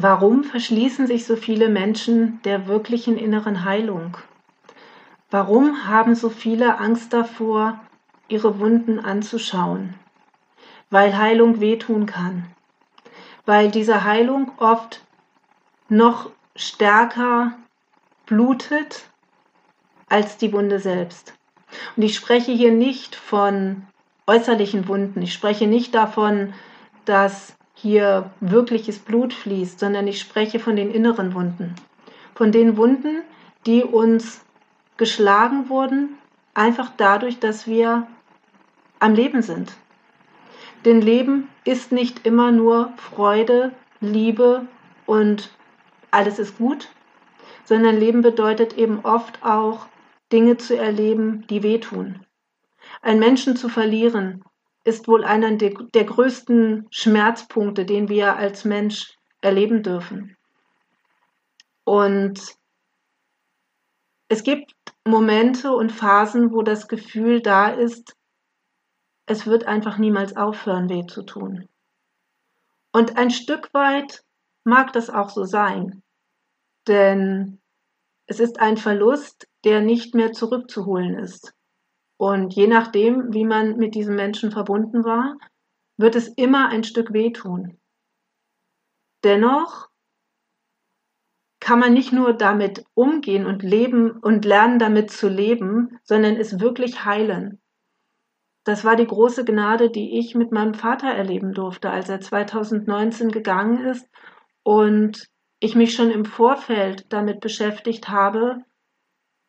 Warum verschließen sich so viele Menschen der wirklichen inneren Heilung? Warum haben so viele Angst davor, ihre Wunden anzuschauen? Weil Heilung wehtun kann. Weil diese Heilung oft noch stärker blutet als die Wunde selbst. Und ich spreche hier nicht von äußerlichen Wunden. Ich spreche nicht davon, dass hier wirkliches Blut fließt, sondern ich spreche von den inneren Wunden. Von den Wunden, die uns geschlagen wurden, einfach dadurch, dass wir am Leben sind. Denn Leben ist nicht immer nur Freude, Liebe und alles ist gut, sondern Leben bedeutet eben oft auch Dinge zu erleben, die wehtun. Ein Menschen zu verlieren ist wohl einer der, der größten Schmerzpunkte, den wir als Mensch erleben dürfen. Und es gibt Momente und Phasen, wo das Gefühl da ist, es wird einfach niemals aufhören, weh zu tun. Und ein Stück weit mag das auch so sein, denn es ist ein Verlust, der nicht mehr zurückzuholen ist. Und je nachdem, wie man mit diesem Menschen verbunden war, wird es immer ein Stück wehtun. Dennoch kann man nicht nur damit umgehen und leben und lernen damit zu leben, sondern es wirklich heilen. Das war die große Gnade, die ich mit meinem Vater erleben durfte, als er 2019 gegangen ist und ich mich schon im Vorfeld damit beschäftigt habe,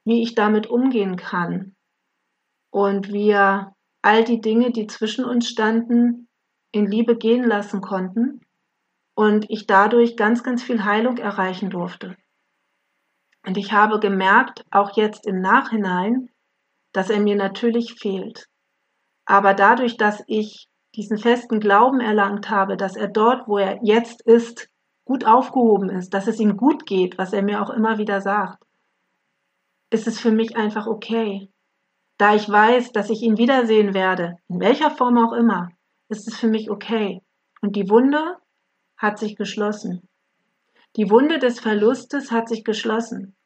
wie ich damit umgehen kann und wir all die Dinge, die zwischen uns standen, in Liebe gehen lassen konnten und ich dadurch ganz, ganz viel Heilung erreichen durfte. Und ich habe gemerkt, auch jetzt im Nachhinein, dass er mir natürlich fehlt. Aber dadurch, dass ich diesen festen Glauben erlangt habe, dass er dort, wo er jetzt ist, gut aufgehoben ist, dass es ihm gut geht, was er mir auch immer wieder sagt, ist es für mich einfach okay. Da ich weiß, dass ich ihn wiedersehen werde, in welcher Form auch immer, ist es für mich okay. Und die Wunde hat sich geschlossen. Die Wunde des Verlustes hat sich geschlossen.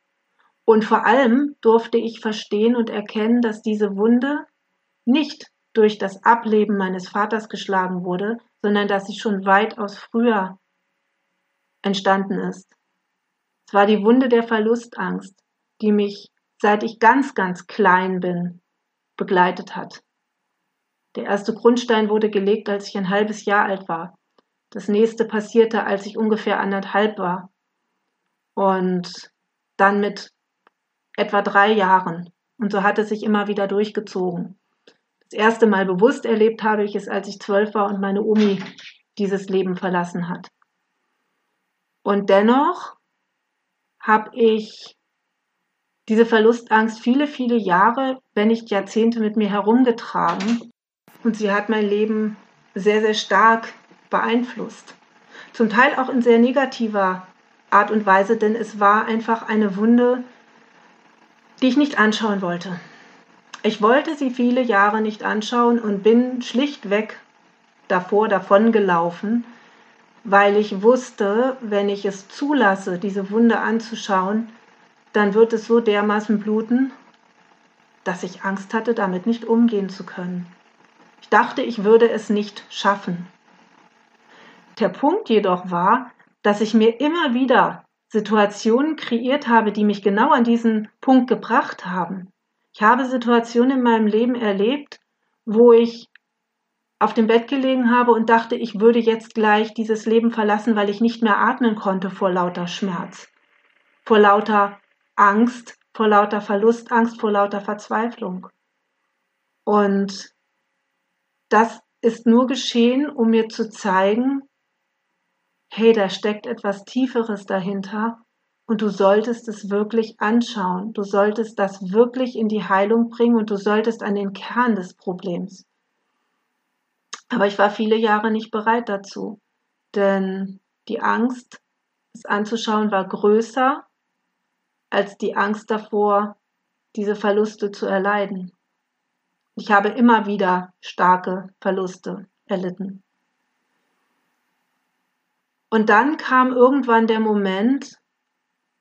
Und vor allem durfte ich verstehen und erkennen, dass diese Wunde nicht durch das Ableben meines Vaters geschlagen wurde, sondern dass sie schon weitaus früher entstanden ist. Es war die Wunde der Verlustangst, die mich, seit ich ganz, ganz klein bin, begleitet hat. Der erste Grundstein wurde gelegt, als ich ein halbes Jahr alt war. Das nächste passierte, als ich ungefähr anderthalb war. Und dann mit etwa drei Jahren. Und so hat es sich immer wieder durchgezogen. Das erste Mal bewusst erlebt habe ich es, als ich zwölf war und meine Omi dieses Leben verlassen hat. Und dennoch habe ich diese Verlustangst viele, viele Jahre, wenn nicht Jahrzehnte mit mir herumgetragen. Und sie hat mein Leben sehr, sehr stark beeinflusst. Zum Teil auch in sehr negativer Art und Weise, denn es war einfach eine Wunde, die ich nicht anschauen wollte. Ich wollte sie viele Jahre nicht anschauen und bin schlichtweg davor davon gelaufen, weil ich wusste, wenn ich es zulasse, diese Wunde anzuschauen, dann wird es so dermaßen bluten, dass ich Angst hatte, damit nicht umgehen zu können. Ich dachte, ich würde es nicht schaffen. Der Punkt jedoch war, dass ich mir immer wieder Situationen kreiert habe, die mich genau an diesen Punkt gebracht haben. Ich habe Situationen in meinem Leben erlebt, wo ich auf dem Bett gelegen habe und dachte, ich würde jetzt gleich dieses Leben verlassen, weil ich nicht mehr atmen konnte vor lauter Schmerz, vor lauter Angst, vor lauter Verlustangst, vor lauter Verzweiflung. Und das ist nur geschehen, um mir zu zeigen, hey, da steckt etwas Tieferes dahinter und du solltest es wirklich anschauen. Du solltest das wirklich in die Heilung bringen und du solltest an den Kern des Problems. Aber ich war viele Jahre nicht bereit dazu, denn die Angst, es anzuschauen, war größer als die Angst davor, diese Verluste zu erleiden. Ich habe immer wieder starke Verluste erlitten. Und dann kam irgendwann der Moment,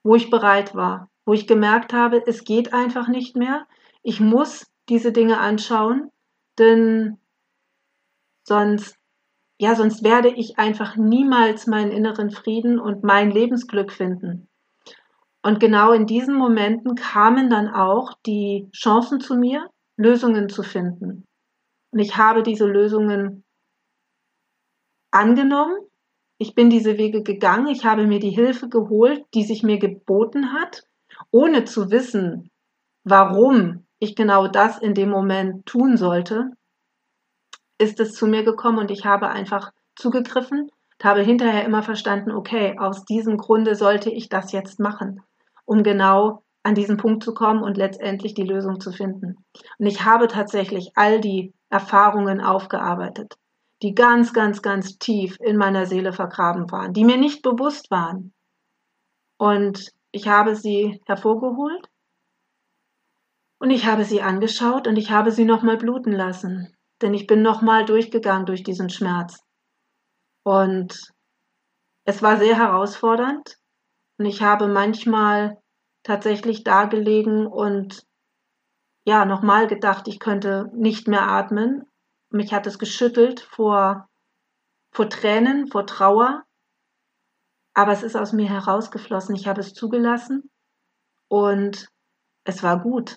wo ich bereit war, wo ich gemerkt habe, es geht einfach nicht mehr. Ich muss diese Dinge anschauen, denn sonst, ja, sonst werde ich einfach niemals meinen inneren Frieden und mein Lebensglück finden. Und genau in diesen Momenten kamen dann auch die Chancen zu mir, Lösungen zu finden. Und ich habe diese Lösungen angenommen. Ich bin diese Wege gegangen. Ich habe mir die Hilfe geholt, die sich mir geboten hat, ohne zu wissen, warum ich genau das in dem Moment tun sollte, ist es zu mir gekommen und ich habe einfach zugegriffen und habe hinterher immer verstanden, okay, aus diesem Grunde sollte ich das jetzt machen um genau an diesen Punkt zu kommen und letztendlich die Lösung zu finden. Und ich habe tatsächlich all die Erfahrungen aufgearbeitet, die ganz, ganz, ganz tief in meiner Seele vergraben waren, die mir nicht bewusst waren. Und ich habe sie hervorgeholt und ich habe sie angeschaut und ich habe sie nochmal bluten lassen, denn ich bin nochmal durchgegangen durch diesen Schmerz. Und es war sehr herausfordernd und ich habe manchmal tatsächlich da gelegen und ja, nochmal gedacht, ich könnte nicht mehr atmen. Mich hat es geschüttelt vor, vor Tränen, vor Trauer. Aber es ist aus mir herausgeflossen. Ich habe es zugelassen und es war gut.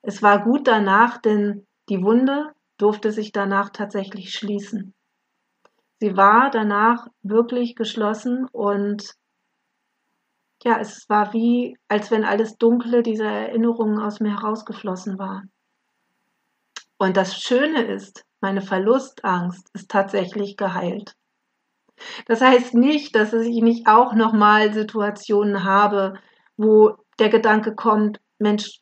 Es war gut danach, denn die Wunde durfte sich danach tatsächlich schließen. Sie war danach wirklich geschlossen und ja, es war wie, als wenn alles Dunkle dieser Erinnerungen aus mir herausgeflossen war. Und das Schöne ist, meine Verlustangst ist tatsächlich geheilt. Das heißt nicht, dass ich nicht auch nochmal Situationen habe, wo der Gedanke kommt, Mensch,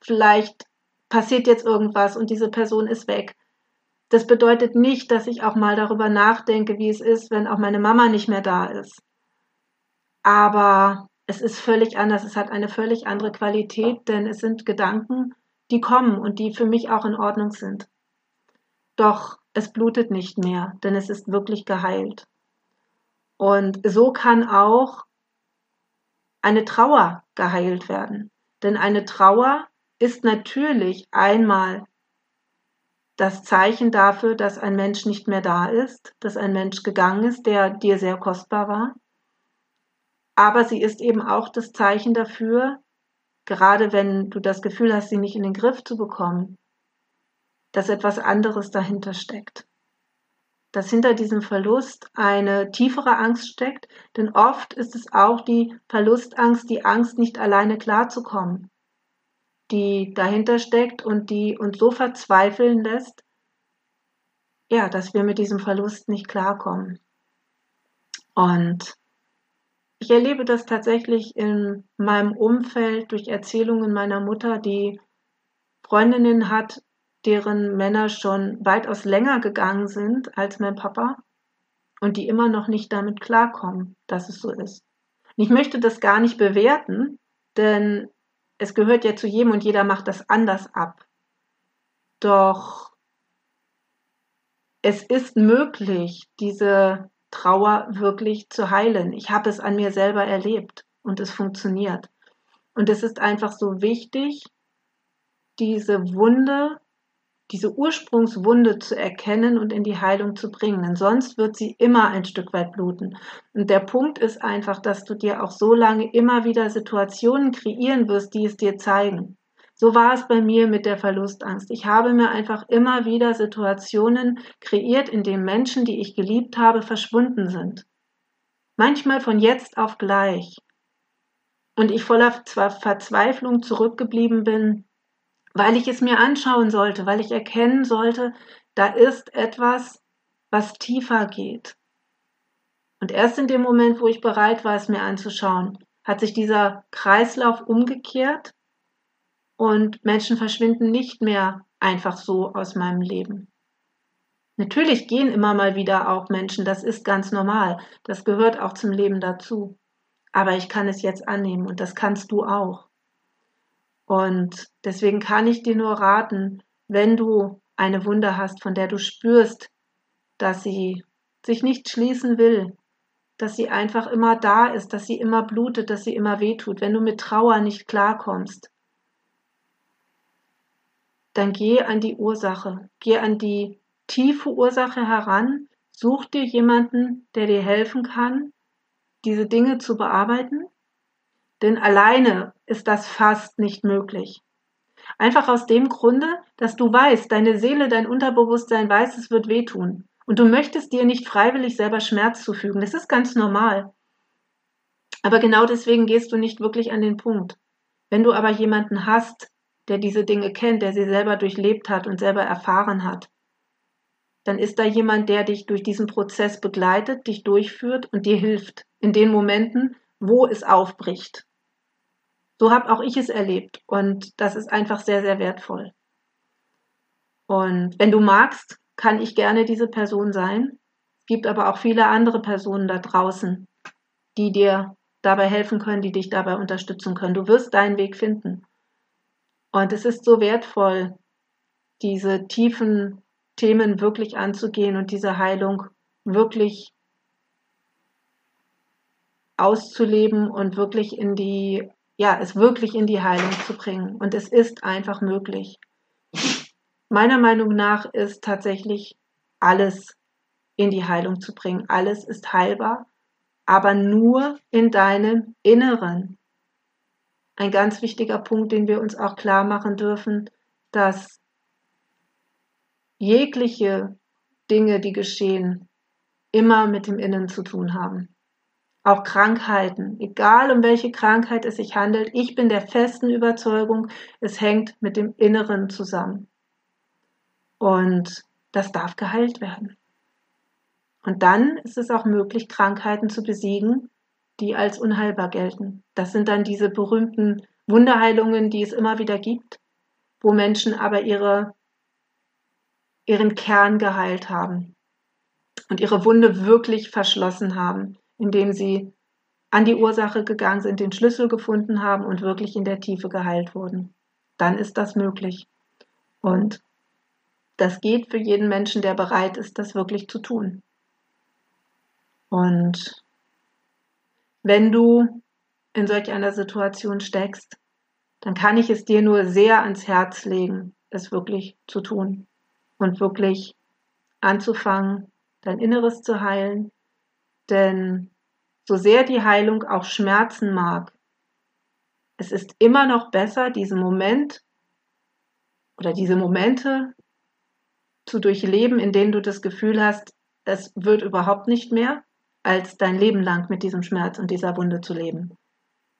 vielleicht passiert jetzt irgendwas und diese Person ist weg. Das bedeutet nicht, dass ich auch mal darüber nachdenke, wie es ist, wenn auch meine Mama nicht mehr da ist. Aber es ist völlig anders, es hat eine völlig andere Qualität, denn es sind Gedanken, die kommen und die für mich auch in Ordnung sind. Doch es blutet nicht mehr, denn es ist wirklich geheilt. Und so kann auch eine Trauer geheilt werden. Denn eine Trauer ist natürlich einmal das Zeichen dafür, dass ein Mensch nicht mehr da ist, dass ein Mensch gegangen ist, der dir sehr kostbar war. Aber sie ist eben auch das Zeichen dafür, gerade wenn du das Gefühl hast, sie nicht in den Griff zu bekommen, dass etwas anderes dahinter steckt. Dass hinter diesem Verlust eine tiefere Angst steckt, denn oft ist es auch die Verlustangst, die Angst, nicht alleine klarzukommen, die dahinter steckt und die uns so verzweifeln lässt, ja, dass wir mit diesem Verlust nicht klarkommen. Und ich erlebe das tatsächlich in meinem Umfeld durch Erzählungen meiner Mutter, die Freundinnen hat, deren Männer schon weitaus länger gegangen sind als mein Papa und die immer noch nicht damit klarkommen, dass es so ist. Und ich möchte das gar nicht bewerten, denn es gehört ja zu jedem und jeder macht das anders ab. Doch es ist möglich, diese Trauer wirklich zu heilen. Ich habe es an mir selber erlebt und es funktioniert. Und es ist einfach so wichtig, diese Wunde, diese Ursprungswunde zu erkennen und in die Heilung zu bringen. Denn sonst wird sie immer ein Stück weit bluten. Und der Punkt ist einfach, dass du dir auch so lange immer wieder Situationen kreieren wirst, die es dir zeigen. So war es bei mir mit der Verlustangst. Ich habe mir einfach immer wieder Situationen kreiert, in denen Menschen, die ich geliebt habe, verschwunden sind. Manchmal von jetzt auf gleich. Und ich voller Verzweiflung zurückgeblieben bin, weil ich es mir anschauen sollte, weil ich erkennen sollte, da ist etwas, was tiefer geht. Und erst in dem Moment, wo ich bereit war, es mir anzuschauen, hat sich dieser Kreislauf umgekehrt und Menschen verschwinden nicht mehr einfach so aus meinem Leben. Natürlich gehen immer mal wieder auch Menschen, das ist ganz normal, das gehört auch zum Leben dazu. Aber ich kann es jetzt annehmen und das kannst du auch. Und deswegen kann ich dir nur raten, wenn du eine Wunde hast, von der du spürst, dass sie sich nicht schließen will, dass sie einfach immer da ist, dass sie immer blutet, dass sie immer wehtut, wenn du mit Trauer nicht klarkommst, dann geh an die Ursache, geh an die tiefe Ursache heran, such dir jemanden, der dir helfen kann, diese Dinge zu bearbeiten, denn alleine ist das fast nicht möglich. Einfach aus dem Grunde, dass du weißt, deine Seele, dein Unterbewusstsein weiß, es wird wehtun. Und du möchtest dir nicht freiwillig selber Schmerz zufügen. Das ist ganz normal. Aber genau deswegen gehst du nicht wirklich an den Punkt. Wenn du aber jemanden hast, der diese Dinge kennt, der sie selber durchlebt hat und selber erfahren hat, dann ist da jemand, der dich durch diesen Prozess begleitet, dich durchführt und dir hilft in den Momenten, wo es aufbricht. So habe auch ich es erlebt und das ist einfach sehr, sehr wertvoll. Und wenn du magst, kann ich gerne diese Person sein. Es gibt aber auch viele andere Personen da draußen, die dir dabei helfen können, die dich dabei unterstützen können. Du wirst deinen Weg finden. Und es ist so wertvoll, diese tiefen Themen wirklich anzugehen und diese Heilung wirklich auszuleben und wirklich in die ja, es wirklich in die Heilung zu bringen. Und es ist einfach möglich. Meiner Meinung nach ist tatsächlich alles in die Heilung zu bringen. Alles ist heilbar, aber nur in deinem Inneren. Ein ganz wichtiger Punkt, den wir uns auch klar machen dürfen, dass jegliche Dinge, die geschehen, immer mit dem Innen zu tun haben auch Krankheiten, egal um welche Krankheit es sich handelt, ich bin der festen Überzeugung, es hängt mit dem Inneren zusammen. Und das darf geheilt werden. Und dann ist es auch möglich, Krankheiten zu besiegen, die als unheilbar gelten. Das sind dann diese berühmten Wunderheilungen, die es immer wieder gibt, wo Menschen aber ihre, ihren Kern geheilt haben und ihre Wunde wirklich verschlossen haben indem sie an die Ursache gegangen sind, den Schlüssel gefunden haben und wirklich in der Tiefe geheilt wurden. Dann ist das möglich. Und das geht für jeden Menschen, der bereit ist, das wirklich zu tun. Und wenn du in solch einer Situation steckst, dann kann ich es dir nur sehr ans Herz legen, es wirklich zu tun und wirklich anzufangen, dein Inneres zu heilen, denn so sehr die Heilung auch schmerzen mag, es ist immer noch besser, diesen Moment oder diese Momente zu durchleben, in denen du das Gefühl hast, es wird überhaupt nicht mehr, als dein Leben lang mit diesem Schmerz und dieser Wunde zu leben.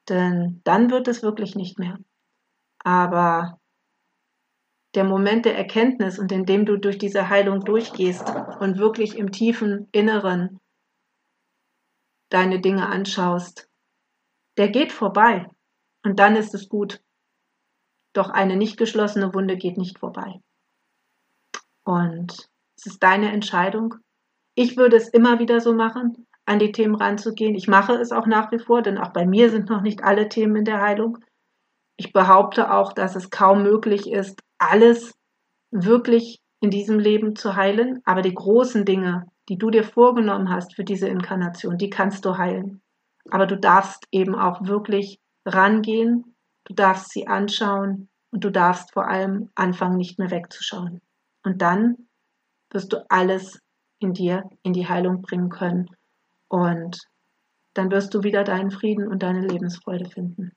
Denn dann wird es wirklich nicht mehr. Aber der Moment der Erkenntnis und in dem du durch diese Heilung durchgehst und wirklich im tiefen Inneren deine Dinge anschaust, der geht vorbei und dann ist es gut. Doch eine nicht geschlossene Wunde geht nicht vorbei. Und es ist deine Entscheidung. Ich würde es immer wieder so machen, an die Themen ranzugehen. Ich mache es auch nach wie vor, denn auch bei mir sind noch nicht alle Themen in der Heilung. Ich behaupte auch, dass es kaum möglich ist, alles wirklich in diesem Leben zu heilen, aber die großen Dinge, die du dir vorgenommen hast für diese Inkarnation, die kannst du heilen. Aber du darfst eben auch wirklich rangehen, du darfst sie anschauen und du darfst vor allem anfangen, nicht mehr wegzuschauen. Und dann wirst du alles in dir in die Heilung bringen können und dann wirst du wieder deinen Frieden und deine Lebensfreude finden.